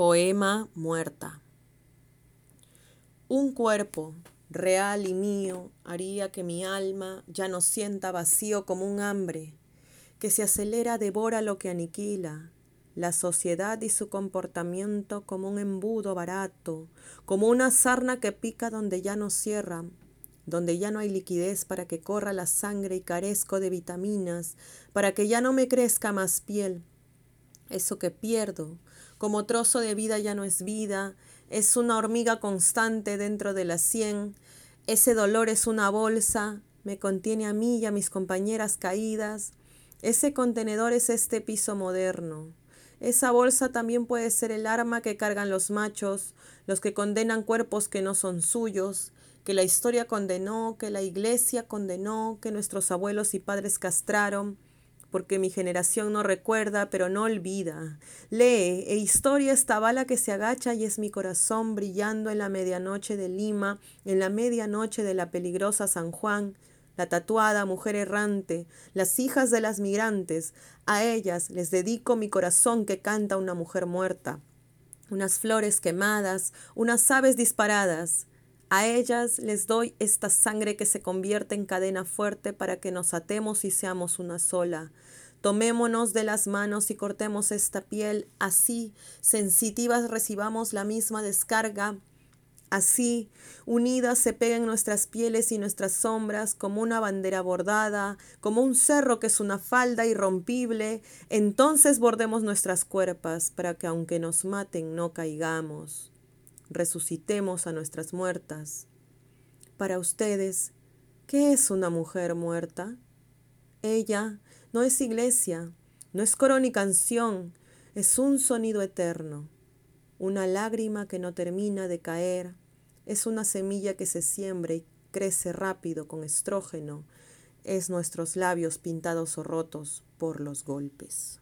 Poema Muerta. Un cuerpo, real y mío, haría que mi alma ya no sienta vacío como un hambre, que se acelera, devora lo que aniquila, la sociedad y su comportamiento como un embudo barato, como una sarna que pica donde ya no cierra, donde ya no hay liquidez para que corra la sangre y carezco de vitaminas, para que ya no me crezca más piel. Eso que pierdo, como trozo de vida ya no es vida, es una hormiga constante dentro de la sien, ese dolor es una bolsa, me contiene a mí y a mis compañeras caídas, ese contenedor es este piso moderno. Esa bolsa también puede ser el arma que cargan los machos, los que condenan cuerpos que no son suyos, que la historia condenó, que la iglesia condenó, que nuestros abuelos y padres castraron, porque mi generación no recuerda, pero no olvida. Lee, e historia esta bala que se agacha y es mi corazón brillando en la medianoche de Lima, en la medianoche de la peligrosa San Juan, la tatuada mujer errante, las hijas de las migrantes, a ellas les dedico mi corazón que canta una mujer muerta, unas flores quemadas, unas aves disparadas, a ellas les doy esta sangre que se convierte en cadena fuerte para que nos atemos y seamos una sola. Tomémonos de las manos y cortemos esta piel, así, sensitivas recibamos la misma descarga, Así, unidas se pegan nuestras pieles y nuestras sombras como una bandera bordada, como un cerro que es una falda irrompible, entonces bordemos nuestras cuerpas para que aunque nos maten no caigamos resucitemos a nuestras muertas. Para ustedes, ¿qué es una mujer muerta? Ella no es iglesia, no es coro ni canción, es un sonido eterno, una lágrima que no termina de caer, es una semilla que se siembra y crece rápido con estrógeno, es nuestros labios pintados o rotos por los golpes.